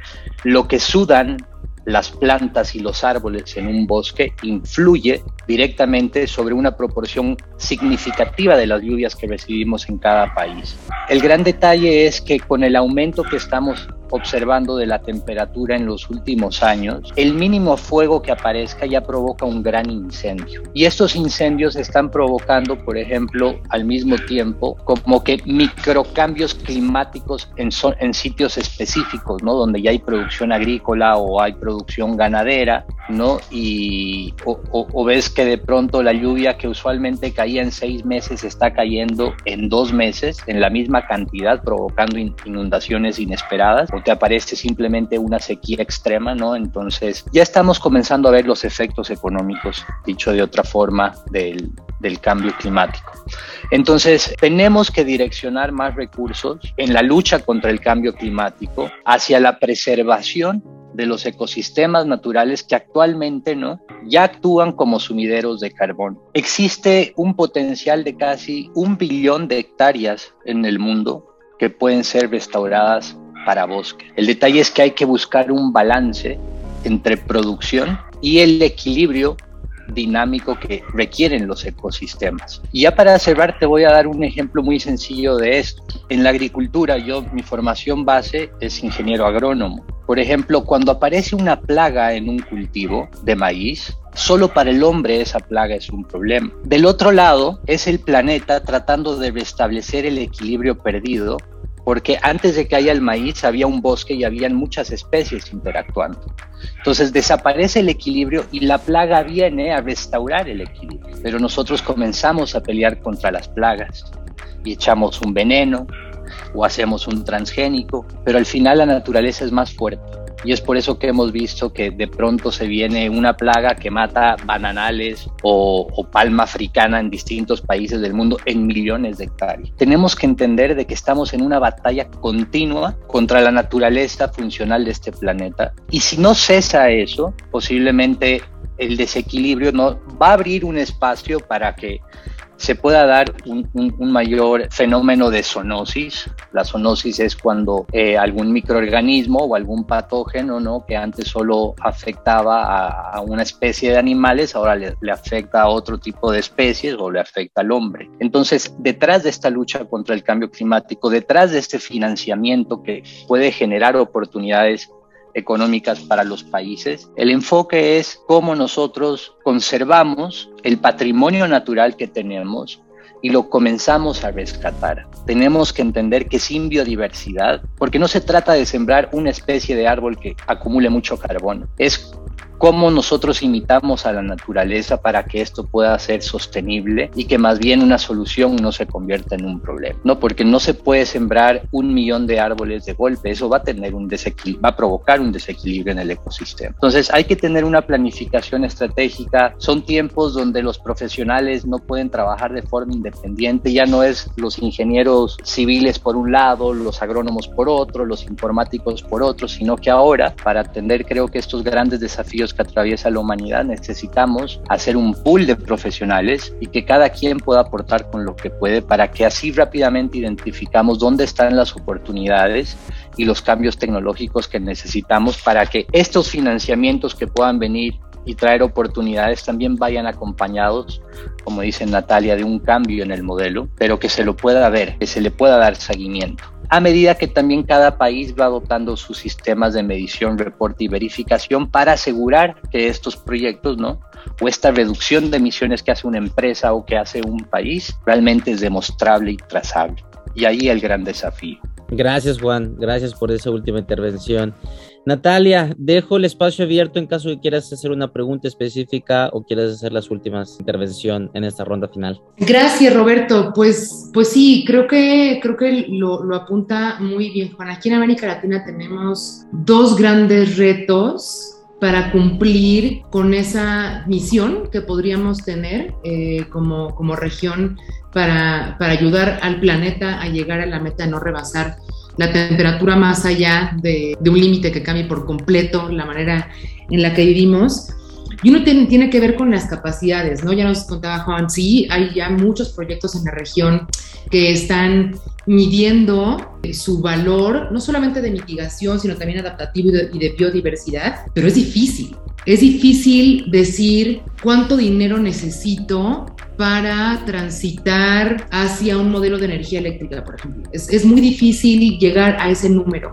lo que sudan las plantas y los árboles en un bosque influye directamente sobre una proporción significativa de las lluvias que recibimos en cada país. El gran detalle es que con el aumento que estamos observando de la temperatura en los últimos años, el mínimo fuego que aparezca ya provoca un gran incendio. Y estos incendios están provocando, por ejemplo, al mismo tiempo, como que microcambios climáticos en, sitios específicos, ¿no? Donde ya hay producción agrícola o hay producción ganadera, ¿no? Y o, o, o ves que de pronto la lluvia que usualmente caía en seis meses está cayendo en dos meses en la misma cantidad, provocando inundaciones inesperadas o te aparece simplemente una sequía extrema, ¿no? Entonces ya estamos comenzando a ver los efectos económicos, dicho de otra forma, del, del cambio climático. Entonces, tenemos que direccionar más recursos en la lucha contra el cambio climático hacia la preservación de los ecosistemas naturales que actualmente no ya actúan como sumideros de carbón. Existe un potencial de casi un billón de hectáreas en el mundo que pueden ser restauradas para bosque. El detalle es que hay que buscar un balance entre producción y el equilibrio dinámico que requieren los ecosistemas. Y ya para cerrar te voy a dar un ejemplo muy sencillo de esto. En la agricultura, yo mi formación base es ingeniero agrónomo. Por ejemplo, cuando aparece una plaga en un cultivo de maíz, solo para el hombre esa plaga es un problema. Del otro lado, es el planeta tratando de restablecer el equilibrio perdido porque antes de que haya el maíz había un bosque y habían muchas especies interactuando. Entonces desaparece el equilibrio y la plaga viene a restaurar el equilibrio. Pero nosotros comenzamos a pelear contra las plagas y echamos un veneno o hacemos un transgénico, pero al final la naturaleza es más fuerte y es por eso que hemos visto que de pronto se viene una plaga que mata bananales o, palma africana en distintos países del mundo en millones de hectáreas. Tenemos que entender de que estamos en una batalla continua contra la naturaleza funcional de este planeta y si no cesa eso, posiblemente el desequilibrio no va a abrir un espacio para que se pueda dar un, mayor fenómeno de zoonosis. La zoonosis es cuando eh, algún microorganismo o algún patógeno ¿no? que antes solo afectaba a, una especie de animales, ahora le, le, afecta a otro tipo de especies o le afecta al hombre. Entonces, detrás de esta lucha contra el cambio climático, detrás de este financiamiento que puede generar oportunidades económicas para los países. El enfoque es cómo nosotros conservamos el patrimonio natural que tenemos y lo comenzamos a rescatar. Tenemos que entender que sin biodiversidad, porque no se trata de sembrar una especie de árbol que acumule mucho carbono, es cómo nosotros imitamos a la naturaleza para que esto pueda ser sostenible y que más bien una solución no se convierta en un problema, ¿no? Porque no se puede sembrar un millón de árboles de golpe, eso va a tener un va a provocar un desequilibrio en el ecosistema. Entonces hay que tener una planificación estratégica, son tiempos donde los profesionales no pueden trabajar de forma independiente, ya no es los ingenieros civiles por un lado, los agrónomos por otro, los informáticos por otro, sino que ahora para atender creo que estos grandes desafíos que atraviesa la humanidad, necesitamos hacer un pool de profesionales y que cada quien pueda aportar con lo que puede para que así rápidamente identificamos dónde están las oportunidades y los cambios tecnológicos que necesitamos para que estos financiamientos que puedan venir y traer oportunidades también vayan acompañados, como dice Natalia, de un cambio en el modelo, pero que se lo pueda ver, que se le pueda dar seguimiento a medida que también cada país va adoptando sus sistemas de medición, reporte y verificación para asegurar que estos proyectos, ¿no? O esta reducción de emisiones que hace una empresa o que hace un país realmente es demostrable y trazable. Y ahí el gran desafío. Gracias Juan, gracias por esa última intervención. Natalia, dejo el espacio abierto en caso de que quieras hacer una pregunta específica o quieras hacer las últimas intervención en esta ronda final. Gracias, Roberto. Pues, pues sí, creo que, creo que lo, lo apunta muy bien, Juan. Aquí en América Latina tenemos dos grandes retos para cumplir con esa misión que podríamos tener eh, como, como región para, para, ayudar al planeta a llegar a la meta de no rebasar la temperatura más allá de, de un límite que cambie por completo la manera en la que vivimos. Y uno tiene, tiene, que ver con las capacidades, ¿no? Ya nos contaba Juan, sí, hay ya muchos proyectos en la región que están midiendo su valor, no solamente de mitigación, sino también adaptativo y de, y de biodiversidad, pero es difícil. Es difícil decir cuánto dinero necesito para transitar hacia un modelo de energía eléctrica, por ejemplo. Es, es, muy difícil llegar a ese número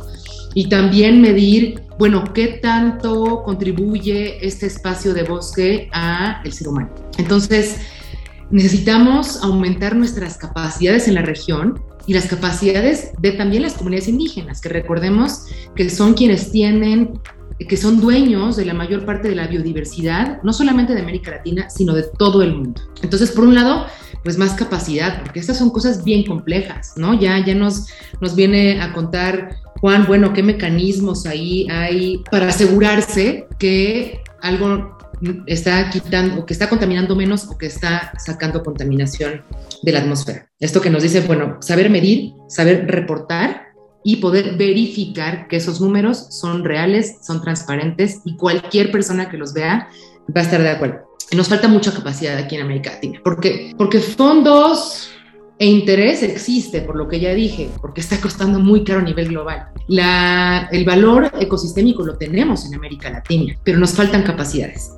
y también medir, bueno, qué tanto contribuye este espacio de bosque a el ser humano. Entonces, necesitamos aumentar nuestras capacidades en la región y las capacidades de también las comunidades indígenas, que recordemos que son quienes tienen que son dueños de la mayor parte de la biodiversidad, no solamente de América Latina, sino de todo el mundo. Entonces, por un lado, pues más capacidad, porque estas son cosas bien complejas, ¿no? Ya, ya nos, nos viene a contar Juan, bueno, qué mecanismos ahí hay para asegurarse que algo está quitando o que está contaminando menos o que está sacando contaminación de la atmósfera. Esto que nos dice, bueno, saber medir, saber reportar y poder verificar que esos números son reales, son transparentes y cualquier persona que los vea va a estar de acuerdo. Nos falta mucha capacidad aquí en América Latina, porque, porque fondos e interés existe, por lo que ya dije, porque está costando muy caro a nivel global. El valor ecosistémico lo tenemos en América Latina, pero nos faltan capacidades.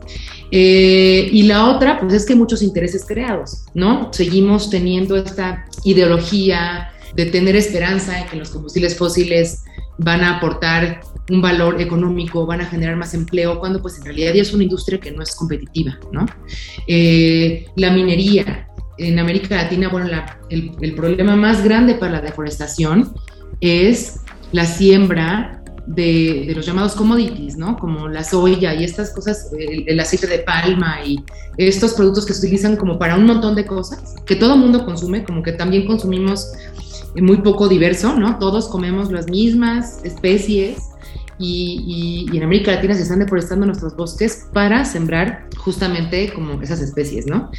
Eh, y la otra, pues es que muchos intereses creados, ¿no? Seguimos teniendo esta ideología de tener esperanza en que los combustibles fósiles van a aportar un valor económico, van a generar más empleo, cuando pues en realidad ya es una industria que no es competitiva, ¿no? Eh, la minería, en América Latina, bueno, el, el, problema más grande para la deforestación es la siembra de, de, los llamados commodities, ¿no? Como la soya y estas cosas, el, el, aceite de palma y estos productos que se utilizan como para un montón de cosas que todo mundo consume, como que también consumimos muy poco diverso, ¿no? Todos comemos las mismas especies y, en América Latina se están deforestando nuestros bosques para sembrar justamente como esas especies, ¿no?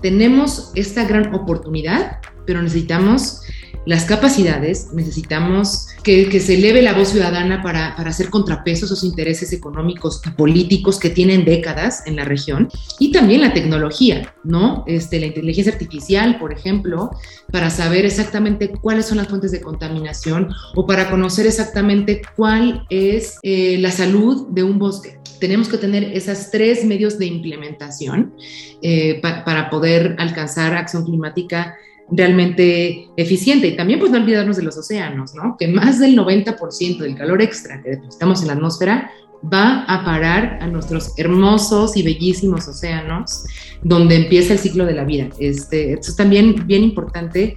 Tenemos esta gran oportunidad, pero necesitamos las capacidades, necesitamos que, se eleve la voz ciudadana para, hacer contrapeso a esos intereses económicos y políticos que tienen décadas en la región, y también la tecnología, ¿no? Este, la inteligencia artificial, por ejemplo, para saber exactamente cuáles son las fuentes de contaminación o para conocer exactamente cuál es eh, la salud de un bosque tenemos que tener esos tres medios de implementación eh, para poder alcanzar acción climática realmente eficiente. Y también pues no olvidarnos de los océanos, ¿no? Que más del 90% del calor extra que depositamos en la atmósfera va a parar a nuestros hermosos y bellísimos océanos, donde empieza el ciclo de la vida. Este, esto es también bien importante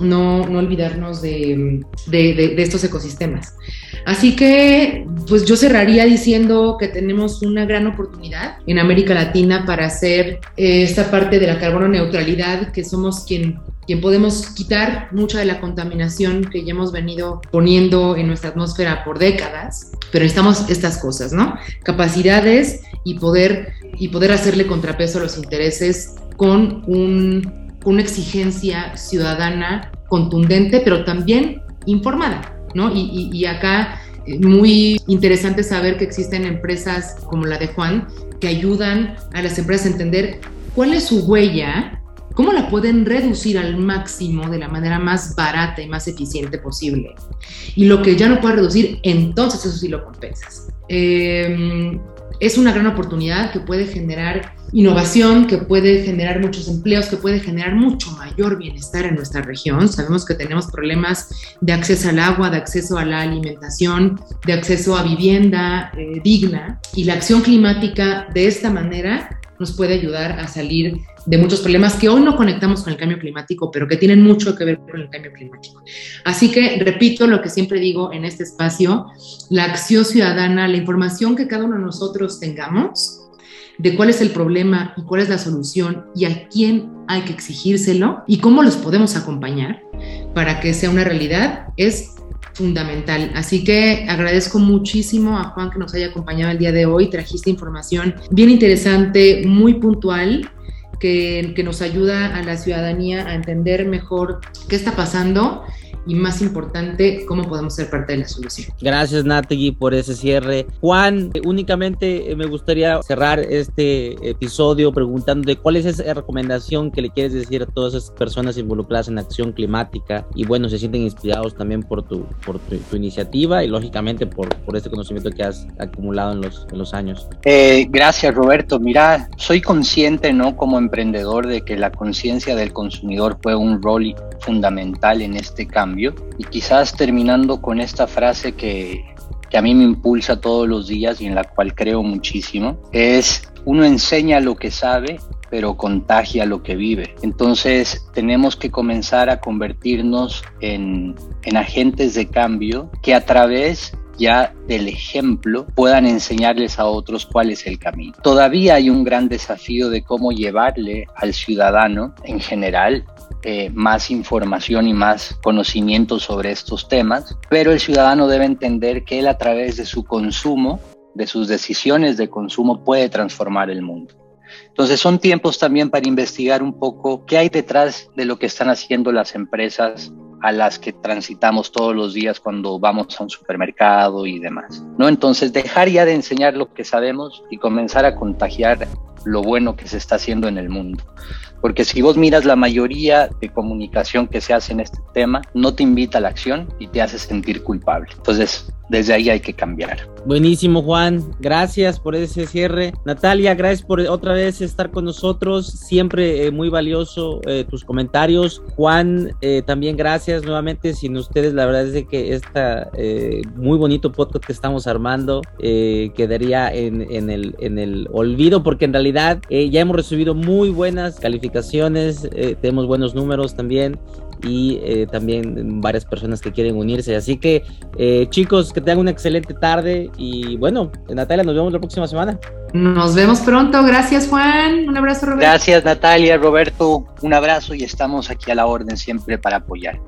no, no olvidarnos de, de, estos ecosistemas. Así que, pues yo cerraría diciendo que tenemos una gran oportunidad en América Latina para hacer esta parte de la carbono neutralidad, que somos quien quien podemos quitar mucha de la contaminación que ya hemos venido poniendo en nuestra atmósfera por décadas, pero necesitamos estas cosas, ¿no? Capacidades y poder, y poder hacerle contrapeso a los intereses con un una exigencia ciudadana contundente, pero también informada, ¿no? Y, acá eh, muy interesante saber que existen empresas como la de Juan que ayudan a las empresas a entender cuál es su huella, cómo la pueden reducir al máximo de la manera más barata y más eficiente posible. Y lo que ya no puede reducir, entonces eso sí lo compensas. Eh, es una gran oportunidad que puede generar innovación, que puede generar muchos empleos, que puede generar mucho mayor bienestar en nuestra región. Sabemos que tenemos problemas de acceso al agua, de acceso a la alimentación, de acceso a vivienda eh, digna y la acción climática de esta manera nos puede ayudar a salir de muchos problemas que hoy no conectamos con el cambio climático, pero que tienen mucho que ver con el cambio climático. Así que repito lo que siempre digo en este espacio, la acción ciudadana, la información que cada uno de nosotros tengamos de cuál es el problema y cuál es la solución y a quién hay que exigírselo y cómo los podemos acompañar para que sea una realidad es fundamental. Así que agradezco muchísimo a Juan que nos haya acompañado el día de hoy. Trajiste información bien interesante, muy puntual. Que, que nos ayuda a la ciudadanía a entender mejor qué está pasando y más importante, cómo podemos ser parte de la solución. Gracias Natalie por ese cierre. Juan, únicamente me gustaría cerrar este episodio preguntando de cuál es esa recomendación que le quieres decir a todas esas personas involucradas en acción climática y bueno, se sienten inspirados también por tu, por tu, iniciativa y lógicamente por, por este conocimiento que has acumulado en los, en los años. Eh, gracias Roberto. Mira, soy consciente, ¿no? Como emprendedor de que la conciencia del consumidor fue un rol fundamental en este y quizás terminando con esta frase que, que a mí me impulsa todos los días y en la cual creo muchísimo, es uno enseña lo que sabe, pero contagia lo que vive. Entonces tenemos que comenzar a convertirnos en, en agentes de cambio que a través ya del ejemplo puedan enseñarles a otros cuál es el camino. Todavía hay un gran desafío de cómo llevarle al ciudadano en general eh, más información y más conocimiento sobre estos temas, pero el ciudadano debe entender que él a través de su consumo, de sus decisiones de consumo, puede transformar el mundo. Entonces son tiempos también para investigar un poco qué hay detrás de lo que están haciendo las empresas a las que transitamos todos los días cuando vamos a un supermercado y demás. ¿no? Entonces dejar ya de enseñar lo que sabemos y comenzar a contagiar lo bueno que se está haciendo en el mundo. Porque si vos miras la mayoría de comunicación que se hace en este tema, no te invita a la acción y te hace sentir culpable. Entonces, desde ahí hay que cambiar. Buenísimo, Juan. Gracias por ese cierre. Natalia, gracias por otra vez estar con nosotros. Siempre eh, muy valioso eh, tus comentarios. Juan, eh, también gracias nuevamente. Sin ustedes, la verdad es que esta muy bonito podcast que estamos armando quedaría en, en, el, en el olvido porque en realidad ya hemos recibido muy buenas calificaciones, tenemos buenos números también y eh, también varias personas que quieren unirse. Así que eh, chicos, que tengan una excelente tarde y bueno, Natalia, nos vemos la próxima semana. Nos vemos pronto. Gracias Juan. Un abrazo Roberto. Gracias Natalia, Roberto. Un abrazo y estamos aquí a la orden siempre para apoyar.